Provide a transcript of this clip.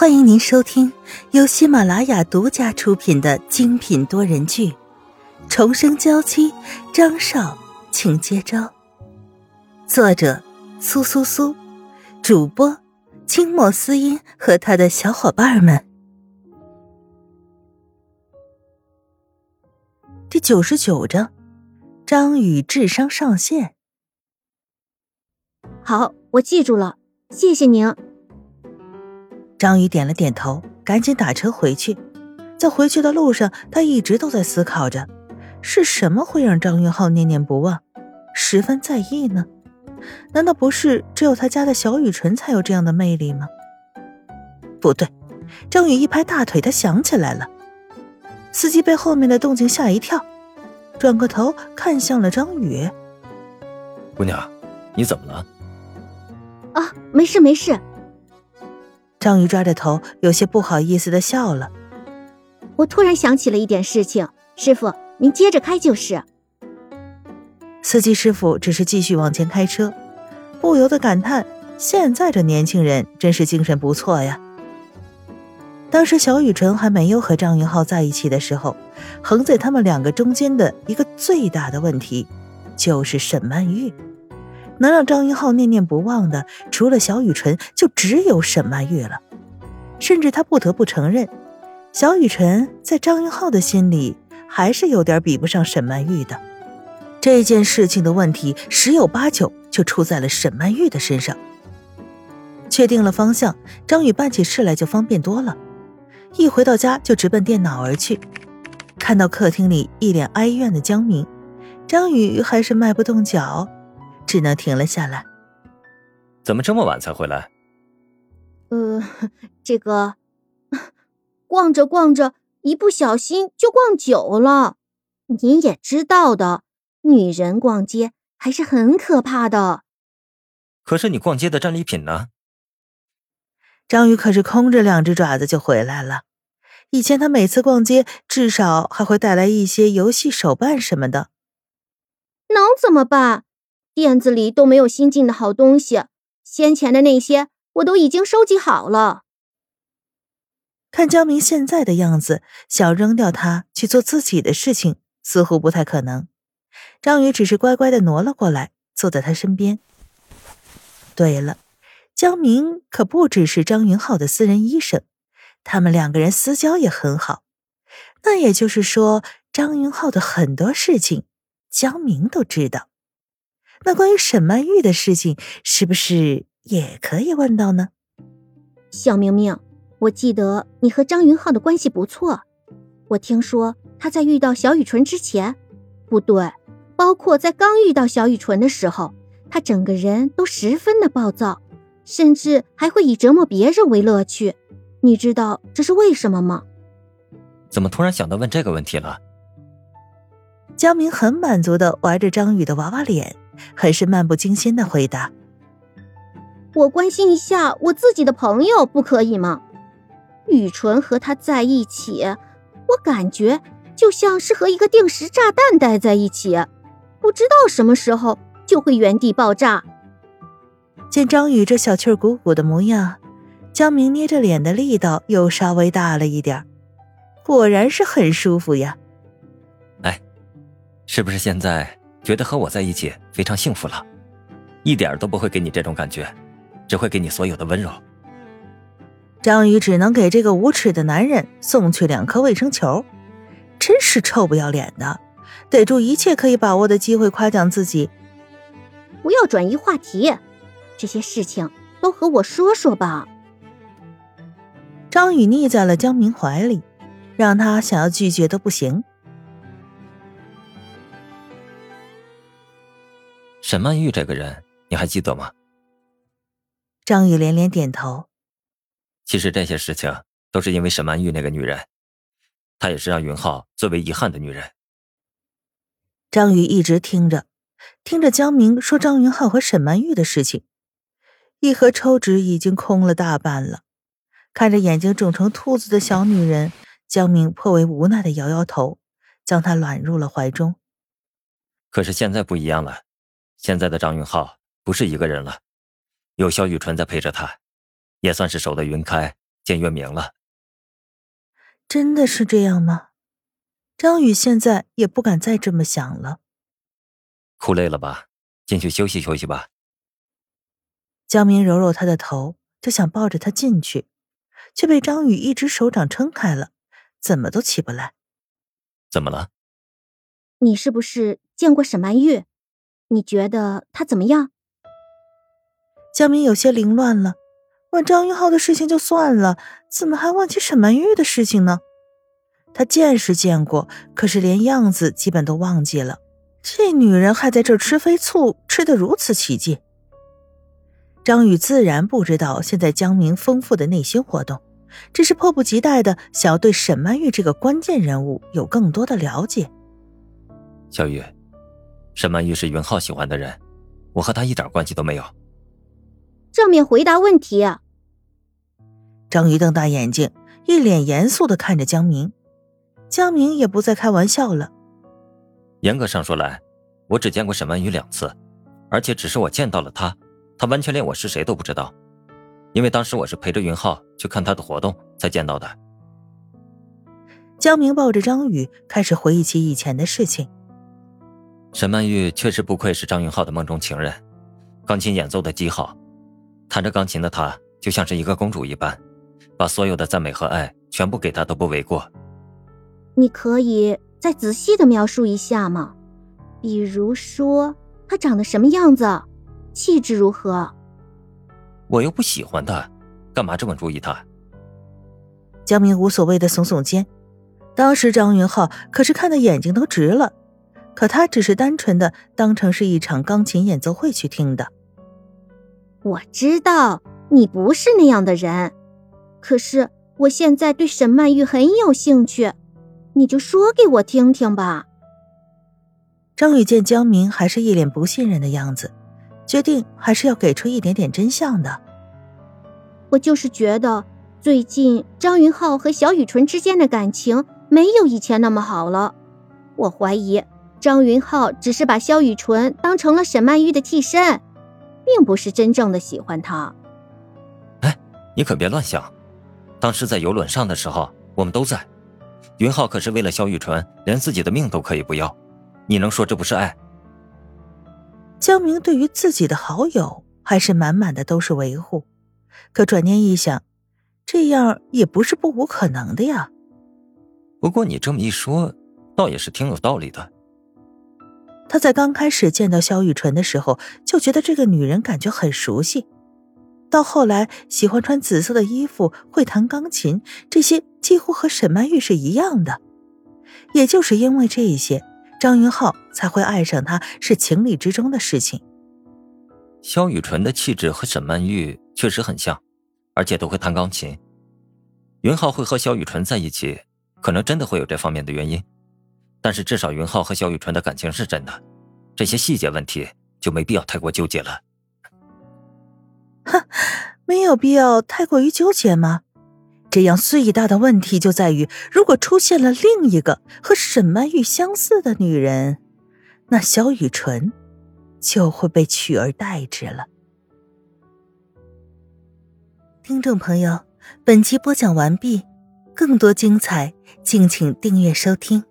欢迎您收听由喜马拉雅独家出品的精品多人剧《重生娇妻》，张少，请接招。作者：苏苏苏，主播：清末思音和他的小伙伴们。第九十九章，张宇智商上线。好，我记住了，谢谢您。张宇点了点头，赶紧打车回去。在回去的路上，他一直都在思考着，是什么会让张云浩念念不忘，十分在意呢？难道不是只有他家的小雨纯才有这样的魅力吗？不对，张宇一拍大腿，他想起来了。司机被后面的动静吓一跳，转过头看向了张宇：“姑娘，你怎么了？”“啊，没事没事。”张宇抓着头，有些不好意思的笑了。我突然想起了一点事情，师傅，您接着开就是。司机师傅只是继续往前开车，不由得感叹：现在这年轻人真是精神不错呀。当时小雨辰还没有和张云浩在一起的时候，横在他们两个中间的一个最大的问题，就是沈曼玉。能让张云浩念念不忘的，除了小雨辰，就只有沈曼玉了。甚至他不得不承认，小雨辰在张云浩的心里还是有点比不上沈曼玉的。这件事情的问题十有八九就出在了沈曼玉的身上。确定了方向，张宇办起事来就方便多了。一回到家就直奔电脑而去，看到客厅里一脸哀怨的江明，张宇还是迈不动脚。只能停了下来。怎么这么晚才回来？呃，这个逛着逛着，一不小心就逛久了。您也知道的，女人逛街还是很可怕的。可是你逛街的战利品呢？章鱼可是空着两只爪子就回来了。以前他每次逛街，至少还会带来一些游戏手办什么的。能怎么办？店子里都没有新进的好东西，先前的那些我都已经收集好了。看江明现在的样子，想扔掉他去做自己的事情，似乎不太可能。张宇只是乖乖的挪了过来，坐在他身边。对了，江明可不只是张云浩的私人医生，他们两个人私交也很好。那也就是说，张云浩的很多事情，江明都知道。那关于沈曼玉的事情，是不是也可以问到呢？小明明，我记得你和张云浩的关系不错。我听说他在遇到小雨纯之前，不对，包括在刚遇到小雨纯的时候，他整个人都十分的暴躁，甚至还会以折磨别人为乐趣。你知道这是为什么吗？怎么突然想到问这个问题了？江明很满足的玩着张宇的娃娃脸。很是漫不经心的回答：“我关心一下我自己的朋友，不可以吗？雨纯和他在一起，我感觉就像是和一个定时炸弹待在一起，不知道什么时候就会原地爆炸。”见张宇这小气鼓鼓的模样，江明捏着脸的力道又稍微大了一点，果然是很舒服呀。哎，是不是现在？觉得和我在一起非常幸福了，一点都不会给你这种感觉，只会给你所有的温柔。张宇只能给这个无耻的男人送去两颗卫生球，真是臭不要脸的，逮住一切可以把握的机会夸奖自己。不要转移话题，这些事情都和我说说吧。张宇腻在了江明怀里，让他想要拒绝都不行。沈曼玉这个人，你还记得吗？张宇连连点头。其实这些事情都是因为沈曼玉那个女人，她也是让云浩最为遗憾的女人。张宇一直听着，听着江明说张云浩和沈曼玉的事情，一盒抽纸已经空了大半了。看着眼睛肿成兔子的小女人，江明颇为无奈的摇摇头，将她揽入了怀中。可是现在不一样了。现在的张云浩不是一个人了，有萧雨纯在陪着他，也算是守得云开，见月明了。真的是这样吗？张宇现在也不敢再这么想了。哭累了吧？进去休息休息吧。江明揉揉他的头，就想抱着他进去，却被张宇一只手掌撑开了，怎么都起不来。怎么了？你是不是见过沈曼玉？你觉得他怎么样？江明有些凌乱了，问张云浩的事情就算了，怎么还问起沈曼玉的事情呢？他见是见过，可是连样子基本都忘记了。这女人还在这吃飞醋，吃得如此起劲。张宇自然不知道现在江明丰富的内心活动，只是迫不及待的想要对沈曼玉这个关键人物有更多的了解。小雨，沈曼玉是云浩喜欢的人，我和他一点关系都没有。正面回答问题。啊张宇瞪大眼睛，一脸严肃的看着江明。江明也不再开玩笑了。严格上说来，我只见过沈曼玉两次，而且只是我见到了她，她完全连我是谁都不知道，因为当时我是陪着云浩去看他的活动才见到的。江明抱着张宇，开始回忆起以前的事情。沈曼玉确实不愧是张云浩的梦中情人，钢琴演奏的极好，弹着钢琴的她就像是一个公主一般，把所有的赞美和爱全部给她都不为过。你可以再仔细的描述一下吗？比如说她长得什么样子，气质如何？我又不喜欢她，干嘛这么注意她？江明无所谓的耸耸肩。当时张云浩可是看的眼睛都直了。可他只是单纯的当成是一场钢琴演奏会去听的。我知道你不是那样的人，可是我现在对沈曼玉很有兴趣，你就说给我听听吧。张宇见江明还是一脸不信任的样子，决定还是要给出一点点真相的。我就是觉得最近张云浩和小雨纯之间的感情没有以前那么好了，我怀疑。张云浩只是把萧雨纯当成了沈曼玉的替身，并不是真正的喜欢她。哎，你可别乱想。当时在游轮上的时候，我们都在。云浩可是为了萧雨纯，连自己的命都可以不要。你能说这不是爱？江明对于自己的好友还是满满的都是维护，可转念一想，这样也不是不无可能的呀。不过你这么一说，倒也是挺有道理的。他在刚开始见到萧雨纯的时候，就觉得这个女人感觉很熟悉。到后来喜欢穿紫色的衣服，会弹钢琴，这些几乎和沈曼玉是一样的。也就是因为这一些，张云浩才会爱上她，是情理之中的事情。萧雨纯的气质和沈曼玉确实很像，而且都会弹钢琴。云浩会和萧雨纯在一起，可能真的会有这方面的原因。但是至少云浩和萧雨纯的感情是真的，这些细节问题就没必要太过纠结了。哼，没有必要太过于纠结吗？这样最大的问题就在于，如果出现了另一个和沈曼玉相似的女人，那萧雨纯就会被取而代之了。听众朋友，本集播讲完毕，更多精彩，敬请订阅收听。